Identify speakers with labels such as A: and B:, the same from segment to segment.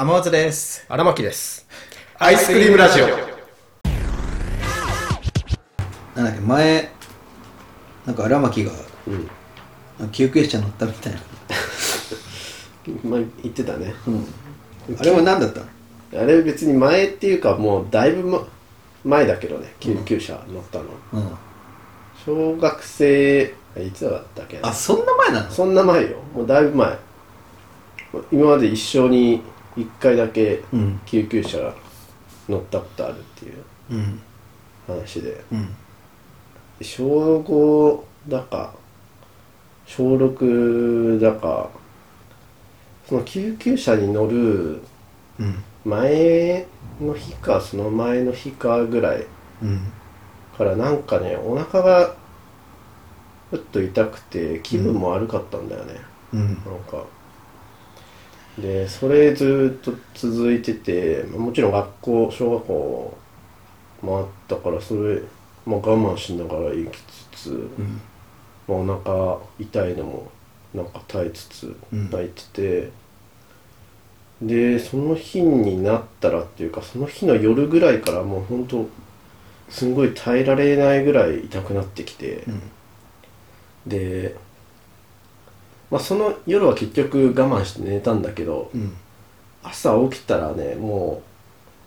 A: 天松です。
B: 荒牧です。
A: アイスクリームラジオ。
C: なんだっけ前なんか荒牧が
B: うん。
C: 救急車乗ったみたいな、
B: まあ、言ってたね。
C: あれは何だった？の
B: あれ別に前っていうかもうだいぶ、ま、前だけどね、救急車乗ったの。
C: うん
B: 小学生、いつだったっけ
C: あそんな前なの？
B: そんな前よ。もうだいぶ前。今まで一生に一回だけ
C: うん。
B: 救急車乗ったことあるっていう
C: うん。
B: 話で。
C: うん。
B: 小5だか小6だかその救急車に乗る
C: うん。
B: 前の日かその前の日かぐらい
C: うん。
B: からなんかねお腹がふっと痛くて気分も悪かったんだよね、
C: うん。
B: なんかでそれずっと続いててもちろん学校小学校もあったからそれ、まあ、我慢しながら行きつつ、
C: うん。
B: まあ、お腹痛いのもなんか耐えつつ
C: うん。
B: 泣いてて、でその日になったらっていうかその日の夜ぐらいからもうほんとすんごい耐えられないぐらい痛くなってきて、
C: うん。
B: で、まあ、その夜は結局我慢して寝たんだけど、
C: うん。
B: 朝起きたらねも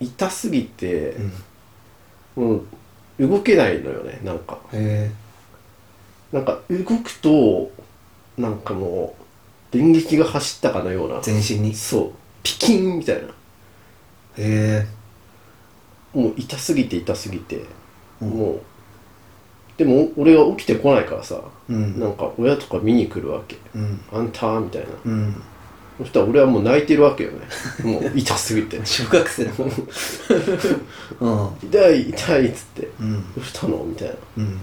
B: う痛すぎて
C: うん。
B: もう動けないのよねなんか。
C: へ
B: なんか動くとなんかもう電撃が走ったかのような。
C: え全身に？へ
B: そう。ピキンみたいな。
C: え
B: もう痛すぎて痛すぎて、
C: うん。
B: もうでも俺は起きてこないからさ、
C: うん。
B: なんか親とか見に来るわけ。
C: うん。
B: あんたみたいな。
C: うん。
B: そしたら俺はもう泣いてるわけよね。もう痛すぎて。
C: 小学生だ。も んうん。
B: 痛い痛いっつって。
C: うん。
B: どうしたの？みたいな。
C: うん。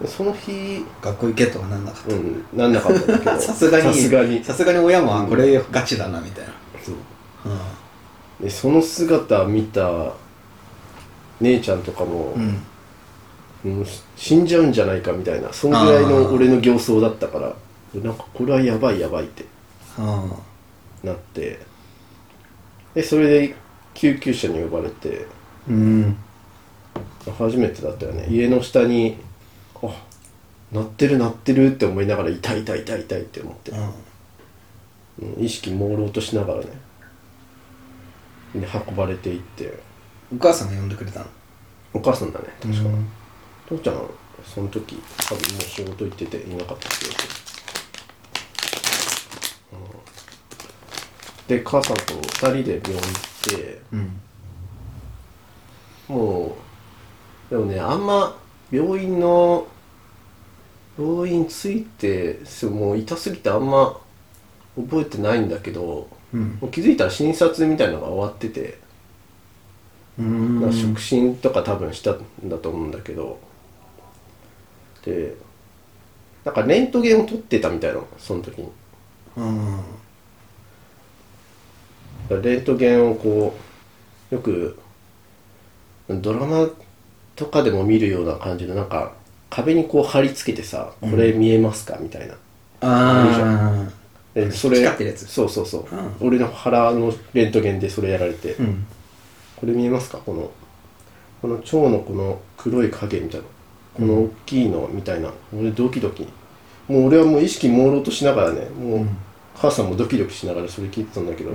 B: でその日
C: 学校行けとはなんなかっ
B: うんなんなかったんだけ
C: た
B: ど。
C: さすがに
B: さすがに。
C: さすがに親もこれガチだなみたいな。
B: そう。
C: う
B: でその姿見た姉ちゃんとかも、
C: んうん
B: もう死んじゃうんじゃないかみたいなそのぐらいの俺の形相だったからなんかこれはやばいやばいって
C: あ
B: なってでそれで救急車に呼ばれて
C: うん。
B: 初めてだったよね。家の下にあ鳴ってる鳴ってるって思いながら痛い痛い痛い痛いって思って、
C: うん。
B: うん意識朦朧としながらねで運ばれていって。
C: お母さんが呼んでくれたの？
B: お母さんだね確か、
C: うん
B: 父ちゃんその時多分もう仕事行ってていなかったけど、うん。で母さんと2人で病院行って
C: うん。
B: もうでもねあんま病院の病院着いてもう痛すぎてあんま覚えてないんだけど、
C: うん。
B: もう気づいたら診察みたいなのが終わってて、
C: うん
B: なんか触診とか多分したんだと思うんだけどでなんかレントゲンを撮ってたみたいなのその時に。
C: うん。
B: レントゲンをこうよくドラマとかでも見るような感じでなんか壁にこう貼り付けてさ「これ見えますか?」みたいな。あ
C: あ
B: でそれ
C: 光ってるやつ。
B: そうそうそう、
C: うん。
B: 俺の腹のレントゲンでそれやられて、
C: あうん。
B: これ見えますか？このこの腸のこの黒い影みたいなこの大きいのみたいな、俺ドキドキ。もう俺はもう意識朦朧としながらねもう、母さんもドキドキしながらそれ聞いてたんだけど、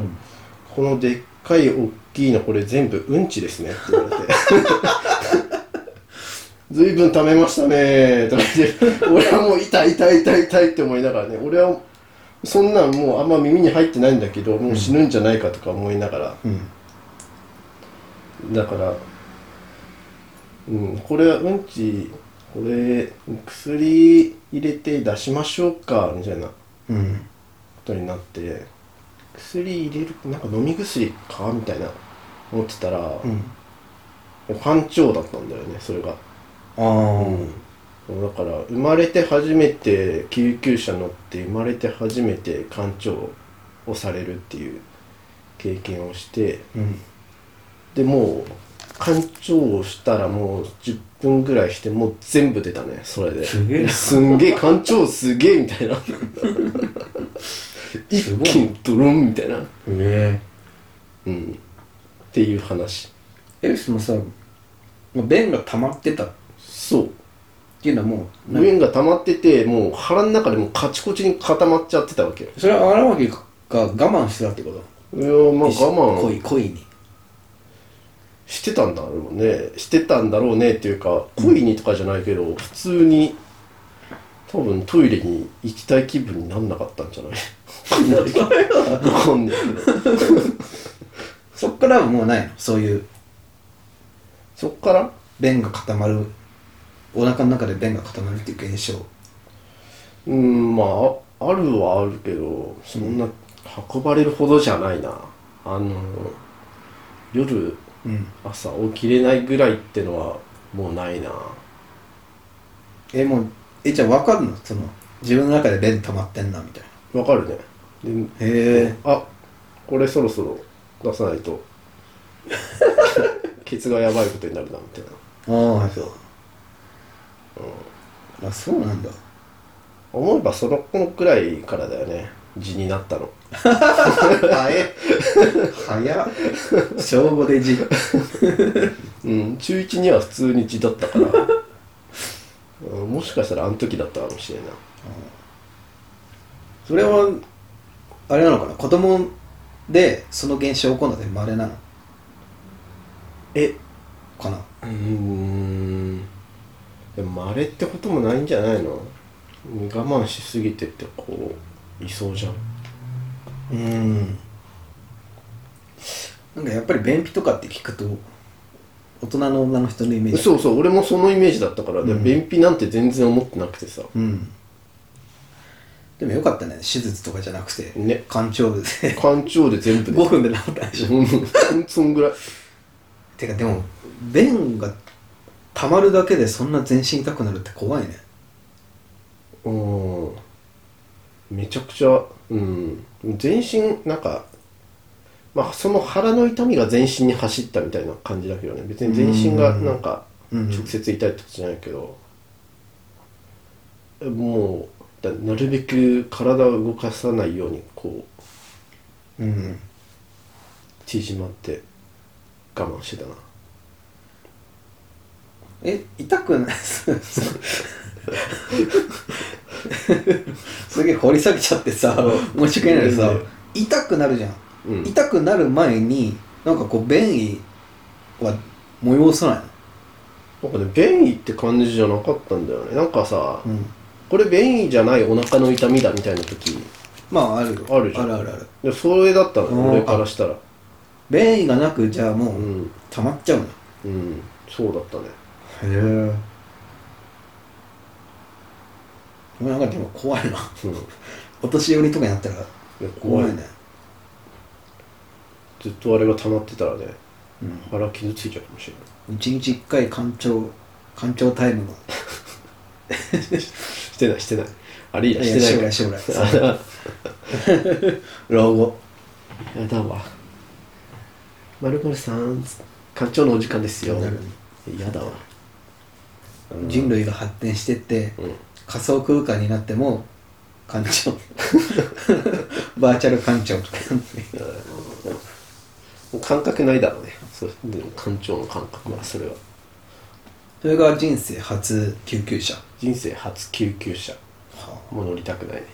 B: このでっかい大きいのこれ全部うんちですねって言われて。随分貯めましたねとか言って。俺はもう痛い痛い痛い痛いって思いながらね。俺はそんなんもうあんま耳に入ってないんだけどもう死ぬんじゃないかとか思いながら、
C: うん。
B: だからうん。これはうんちこれ薬入れて出しましょうかみたいなこ
C: うん。
B: とになって薬入れるなんか飲み薬かみたいな思ってたら、
C: うん。
B: 肝腸だったんだよねそれが、
C: ああ
B: だから生まれて初めて救急車乗って生まれて初めて肝腸をされるっていう経験をして
C: うん。
B: でもう肝腸をしたらもう10分ぐらいしてもう全部出たねそれで。す
C: げえな。
B: すんげえ肝腸すげえみたいな。一気にドロンみたいな。
C: え。
B: っていう話。
C: エルスもさ便が溜まってた。っ
B: そう。
C: ていうのはもう何
B: 便が溜まっててもう腹の中でもうカチコチに固まっちゃってたわけ。よ
C: それは荒牧が我慢してたってこと？
B: いやまあ我慢。
C: 恋恋に
B: してたんだろうね。してたんだろうねっていうか恋にとかじゃないけど、普通に多分トイレに行きたい気分になんなかったんじゃない？わかんないけど
C: そっからはもうないの？そういう。
B: そっから？
C: 便が固まるお腹の中で便が固まるっていう現象。
B: うんまあああるはあるけどそんな運ばれるほどじゃないな。あの夜
C: うん。
B: 朝起きれないぐらいってのはもうないな。
C: えもうえじゃあ分かるの？その自分の中で便溜まってんなみたい
B: わかるね。で
C: なへえ
B: あこれそろそろ出さないと。ケツがやばいことになるなみたいな。
C: ああそう、あそうなんだ。
B: 思えばその子くらいからだよね字になったの。
C: 早 え早っ。小5で字。
B: うん中1には普通に字だったから、うん、もしかしたらあの時だったかもしれんない。
C: それはあれなのかな？子供でその現象起こるので稀なの？
B: え？
C: かな？
B: うーん。でもまれってこともないんじゃないの？我慢しすぎてってこういそうじゃん。
C: うん。なんかやっぱり便秘とかって聞くと大人の女の人のイメージ。
B: そうそう俺もそのイメージだったから、で
C: うん。
B: 便秘なんて全然思ってなくてさ。
C: うん。でもよかったね手術とかじゃなくて。
B: ね。
C: 肝腸部で。
B: 肝腸で全部で
C: 5分で治ったでしょ。
B: うん。そんぐらい。
C: てかでも便が溜まるだけでそんな全身痛くなるって怖いね。
B: うんめちゃくちゃうん。全身なんかまあその腹の痛みが全身に走ったみたいな感じだけどね。別に全身がなんか
C: うん。
B: 直接痛いってことじゃないけど、もうだなるべく体を動かさないようにこう
C: うん。
B: 縮まって我慢してたな。
C: え痛くない？すげえ掘り下げちゃってさ申し訳ないけどさ
B: うん
C: 痛くなるじゃん、
B: うん。
C: 痛くなる前になんかこう便意は催さない
B: なんかね便意って感じじゃなかったんだよね。なんかさ、
C: のうん。
B: これ便意じゃないお腹の痛みだみたいな時。
C: まああるよ。
B: あるじゃん。
C: あるあるある。
B: でそれだったの
C: うん。
B: 俺からしたら。
C: 便意がなくじゃあも
B: う
C: うん。溜まっちゃうんだ
B: うん。そうだったね。
C: へえなんかでも怖いな
B: うん。
C: お年寄りとかになったら
B: 怖い
C: ね。
B: ずっとあれが溜まってたらね
C: うん。
B: 腹傷ついちゃうかもしれない。
C: 一日一回館長館長タイムの
B: してないしてない。あれ以来
C: いや
B: してない
C: 将来将来。老後。
B: やだわ。まるまるさん館長のお時間ですよ。やだわ。
C: 人類が発展してって
B: うん
C: 仮想空間になっても館長。バーチャル館長。とか
B: 感覚ないだろうね。そ館長の感覚はそれは。
C: それが人生初救急車。
B: 人生初救急車。もう乗りたくないね。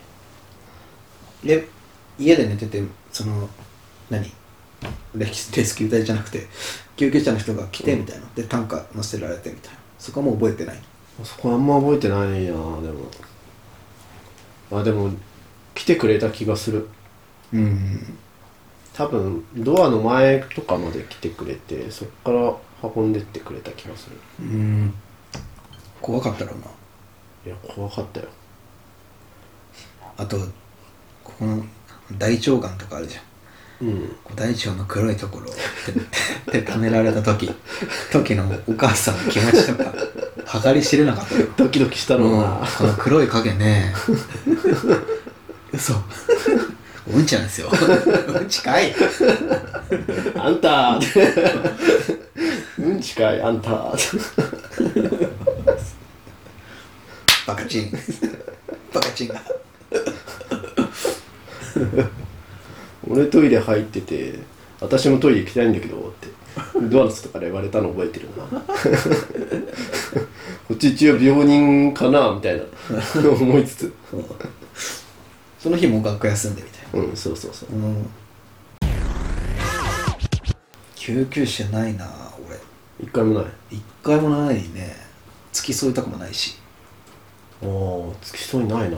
C: で家で寝ててその何？レスレスキュー隊じゃなくて救急車の人が来てみたいな、で担架乗せられてみたいな。そこはもう覚えてない
B: そこあんま覚えてないなでも。あでも来てくれた気がする。
C: うん。
B: 多分ドアの前とかまで来てくれてそっから運んでってくれた気がする。
C: うん。怖かったろうな。い
B: や怖かったよ。
C: あとここの大腸がんとかあるじゃん。
B: うん。
C: 大腸の黒いところを手 で溜められた時時のお母さんの気持ちとか計り知れなかったよ。
B: ドキドキしたろう
C: もう
B: な
C: この黒い影ね。嘘。うんちなんですよ。うんちかい。
B: あんた。うんちかいあんた。
C: バカチン。バカチン。が
B: 俺トイレ入ってて私もトイレ行きたいんだけどってドアの外から言われたの覚えてるなこっち一応病人かなみたいな。思いつつ。
C: その日も学校休んでみたいな。
B: うんそうそうそう。
C: うん。救急車ないな俺。
B: 一回もない。
C: 一回もないね。付き添いたくもないし。
B: ああ付き添いないな。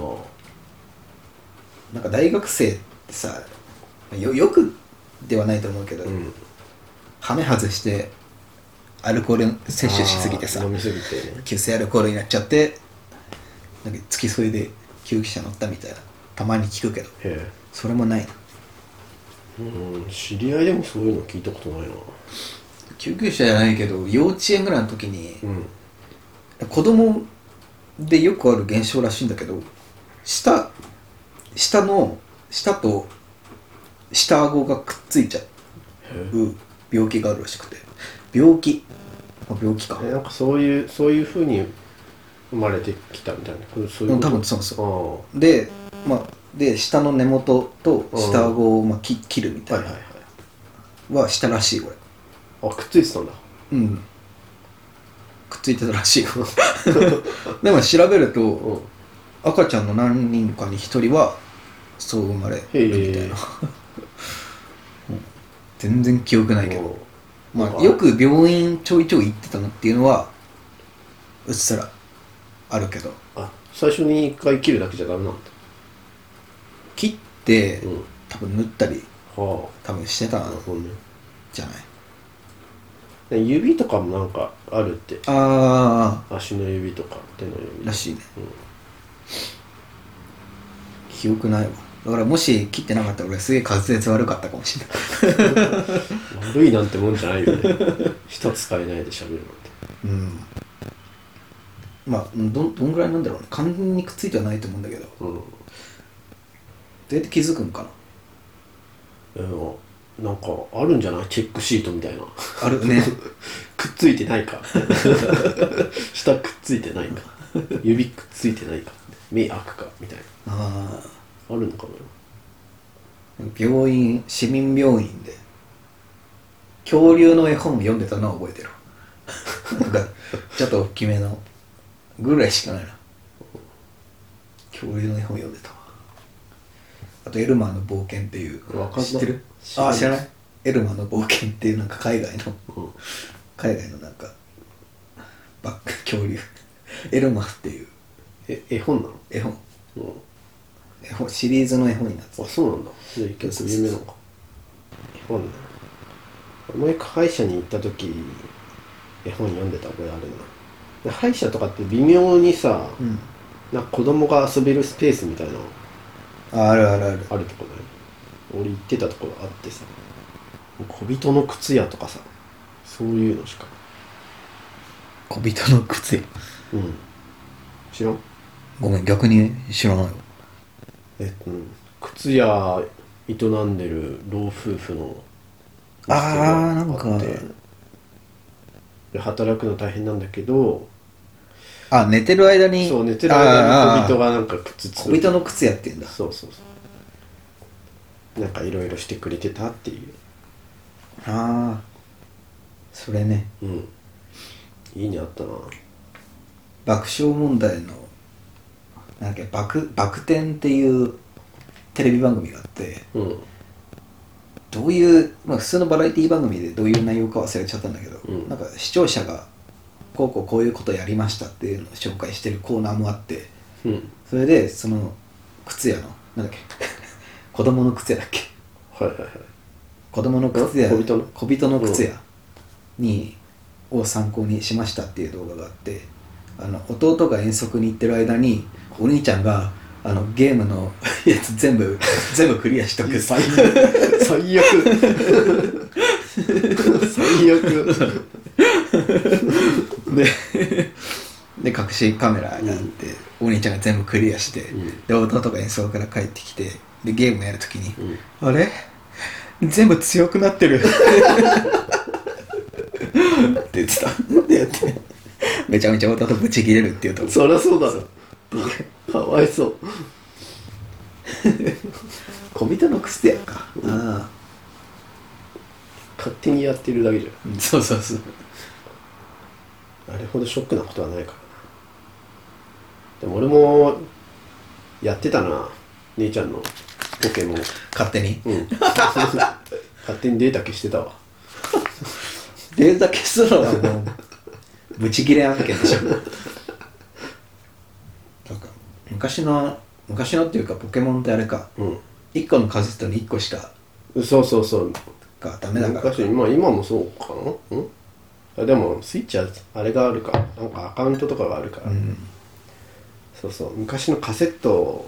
C: なんか大学生ってさよよくではないと思うけど、
B: うん。
C: ハメ外してアルコール摂取しすぎてさ
B: 飲みすぎてね。
C: 急性アルコールになっちゃってなんか付き添いで救急車乗ったみたいな。たまに聞くけど
B: へ
C: それもない。な
B: えうん知り合いでもそういうの聞いたことないな。
C: 救急車じゃないけど幼稚園ぐらいの時に
B: うん。
C: 子供でよくある現象らしいんだけど舌舌の舌と下顎がくっついちゃう病気があるらしくて病気。あ病気か。
B: えなんかそういうそういうふうに生まれてきたみたいな。これそういう。こと
C: うん多分そうそ
B: あ
C: でまあで下の根元と下顎をまあき切るみたい
B: はいはいはい。
C: はしたらしい俺
B: あくっついてたんだ。
C: うん。くっついてたらしいよ。でも調べると
B: うん。
C: 赤ちゃんの何人かに一人はそう生まれるみたいな、うん。全然記憶ないけど、まあ、よく病院ちょいちょい行ってたのっていうのはうっすらあるけど。
B: あ最初に一回切るだけじゃダメなんだ。
C: 切って、
B: うん。
C: 多分縫ったり
B: は
C: 多分してたん
B: あなるほどね。
C: じゃない
B: で指とかもなんかあるって。
C: あ
B: 足の指とか手の指。
C: あらしいね。
B: うん。
C: 記憶ないわだからもし切ってなかったら俺すげえ滑舌悪かったかもしれない。
B: 悪いなんてもんじゃないよね。舌使えないで喋るなんて。
C: うん。まあうんどんどんぐらいなんだろうね。完全にくっついてはないと思うんだけど。ど
B: うん。
C: うやって気づくんかな。
B: えーなんかあるんじゃない？チェックシートみたいな。
C: あるね。
B: くっついてないか。舌くっついてないか。指くっついてないか。目開くか。みたい
C: あ
B: なあるのかな？
C: あ病院市民病院で恐竜の絵本を読んでたのは覚えてる。なんかちょっと大きめのぐらいしかないな。恐竜の絵本読んでたわ。あとエルマーの冒険っていう知ってる？
B: 知らない。
C: あ知らない？エルマーの冒険っていうなんか海外の
B: うん。
C: 海外のなんかバック恐竜。エルマーっていう。
B: え絵本なの？
C: 絵本。
B: うん
C: 絵本シリーズの絵本になって
B: あそうなんだ。じゃあ結構有名なのか。絵本ねもう一回歯医者に行った時絵本読んでた覚えあるな。で歯医者とかって微妙にさ、
C: うん。
B: なんか子供が遊べるスペースみたいなの
C: ああるあるある。
B: あるとこね俺行ってたところあってさ。小人の靴屋とかさそういうのしか。
C: 小人の靴屋。
B: うん。知らん？
C: ごめん逆に知らないよ
B: えうん靴屋営んでる老夫婦の
C: あーなんか。
B: で働くの大変なんだけど
C: あ寝てる間に？
B: そう寝てる間に小人
C: が
B: がなんか靴つ
C: 小人の靴屋ってんだ。
B: そうそうそう。なんかいろいろしてくれてたっていう。
C: ああそれね。
B: うん。いいねあったな。
C: 爆笑問題のなんだっけバクバク転っていうテレビ番組があって
B: うん。
C: どういう、まあ、普通のバラエティ番組でどういう内容か忘れちゃったんだけど、
B: うん。
C: なんか視聴者がこうこうこういうことやりましたっていうのを紹介してるコーナーもあって
B: うん。
C: それでその靴屋のなんだっけ 子供の靴屋だっけ。
B: はいはいはい。
C: 子供の靴屋
B: 小人の？
C: 小人の靴屋に、を参考にしましたっていう動画があってあの弟が遠足に行ってる間にお兄ちゃんがあのゲームの やつ全部 全部クリアしとく。
B: 最悪最悪。最悪。
C: でで隠しカメラがあって、お兄ちゃんが全部クリアして、
B: ん。
C: で弟が演奏から帰ってきてでゲームやるときに、
B: うん。
C: あれ？全部強くなってる。って言ってた。ってやってめちゃめちゃ弟ブチ切れるっていうとこ。
B: そりゃそうだろ。かわいそう。
C: 小人の靴やか、ああ。
B: 勝手にやってるだけじ
C: うん。そうそうそう。
B: ゃんあれほどショックなことはないから。なでも俺もやってたな。姉ちゃんの。ポケモン。
C: 勝手に。
B: うん。勝手にデータ消してたわ。
C: データ消すのブチギレ案件でしょ。なんか昔の昔のっていうかポケモンってあれか。
B: うん。
C: 1個のカセットに1個しか
B: そうそうそう。
C: がダメだから
B: 昔今今もそうかな？うん？あでもスイッチはあれがあるか。なんかアカウントとかがあるから、
C: うん。
B: そうそう。昔のカセット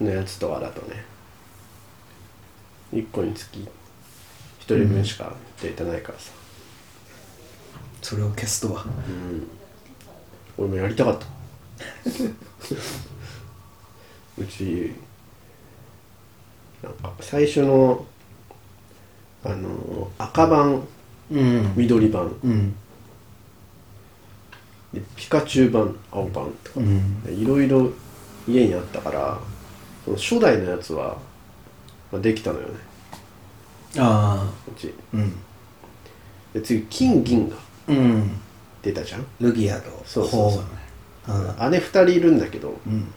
B: のやつとかだとね。1個につき1人分しかデータないからさ、
C: それを消すとは。
B: 俺もやりたかった。うちなんか最初のあの赤版
C: うん。
B: 緑版。
C: うん。
B: でピカチュウ版青版とか。
C: うん。
B: いろいろ家にあったからその初代のやつは、まあ、できたのよね。
C: あ
B: うち。
C: あうん。
B: で次金銀が
C: うん。
B: 出たじゃん。
C: ルギアと
B: そうそうそう。
C: ホーあ
B: 姉2人いるんだけど
C: うん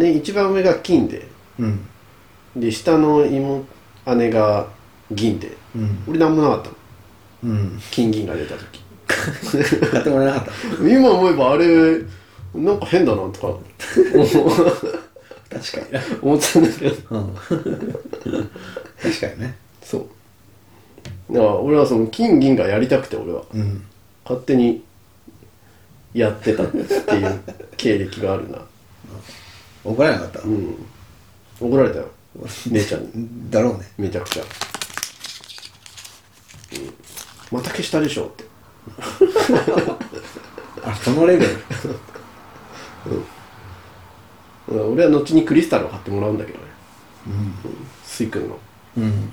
B: 姉一番上が金で
C: うん。
B: で下の妹姉が銀で
C: うん。
B: 俺なんもなかったの。
C: うん。
B: 金銀が出た時。
C: 買ってもらえなかった。
B: 今思えばあれなんか変だなとか。
C: 確かにな。
B: 思ってたんだけど。
C: うん。確かにね。
B: そうだから俺はその金銀がやりたくて俺は
C: うん。
B: 勝手にやってたっていう経歴があるな。
C: 怒られなかった？
B: うん。怒られたよ。姉ちゃんに。
C: だろうね。
B: めちゃくちゃ、うん、また消したでしょって。
C: あそのレベル。
B: うん。俺は後にクリスタルを買ってもらうんだけどね、うん、スイ君の。
C: うん